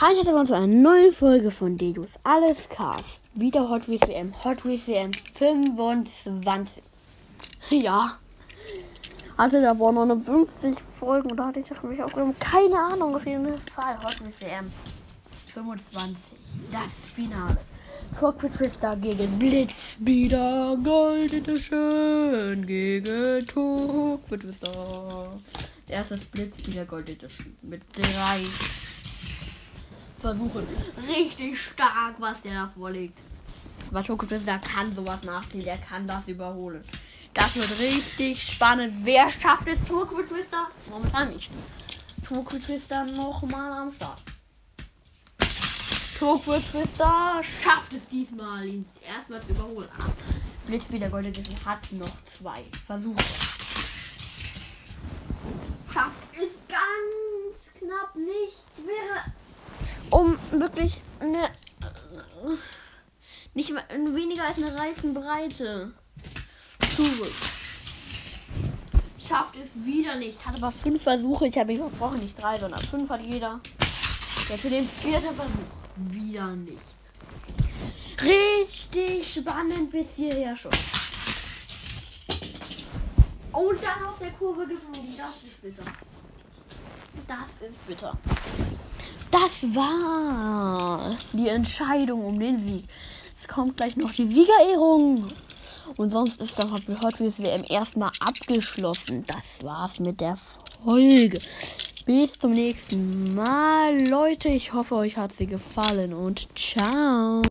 Hi, herzlich willkommen zu einer neuen Folge von Deus Alles Cast. Wieder Hot Wheels WM. Hot Wheels WM 25. Ja. Hatte da war noch eine 50 Folgen da hatte ich das für mich aufgenommen. Keine Ahnung, auf jeden Fall. Hot Wheels WM 25. Das Finale. Cockpit Twister gegen Blitzspeeder Gold Edition gegen Cockpit Twister. Erstes Blitzspeeder Gold Edition mit drei Versuchen. Richtig stark, was der da vorlegt. Aber Cockpit Twister kann sowas nachziehen, der kann das überholen. Das wird richtig spannend. Wer schafft es? Turquid Twister? Momentan nicht. Turquid Twister nochmal am Start. Turquid Twister schafft es diesmal, ihn erstmal zu überholen. Ah, Blitzspiel der Golden Edition hat noch zwei Versuche. Schafft es ganz knapp nicht. Wäre um wirklich eine nicht weniger als eine Reifenbreite zurück. Schafft es wieder nicht. Hat aber fünf Versuche. Ich habe mich versprochen, nicht drei, sondern fünf hat jeder. Jetzt für den vierten Versuch. Wieder nichts. Richtig spannend bis hierher schon. Und dann aus der Kurve geflogen. Das ist bitter. Das ist bitter. Das war die Entscheidung um den Sieg. Es kommt gleich noch die Siegerehrung. Und sonst ist das Hot Wheels WM erstmal abgeschlossen. Das war's mit der Folge. Bis zum nächsten Mal, Leute. Ich hoffe, euch hat sie gefallen und ciao.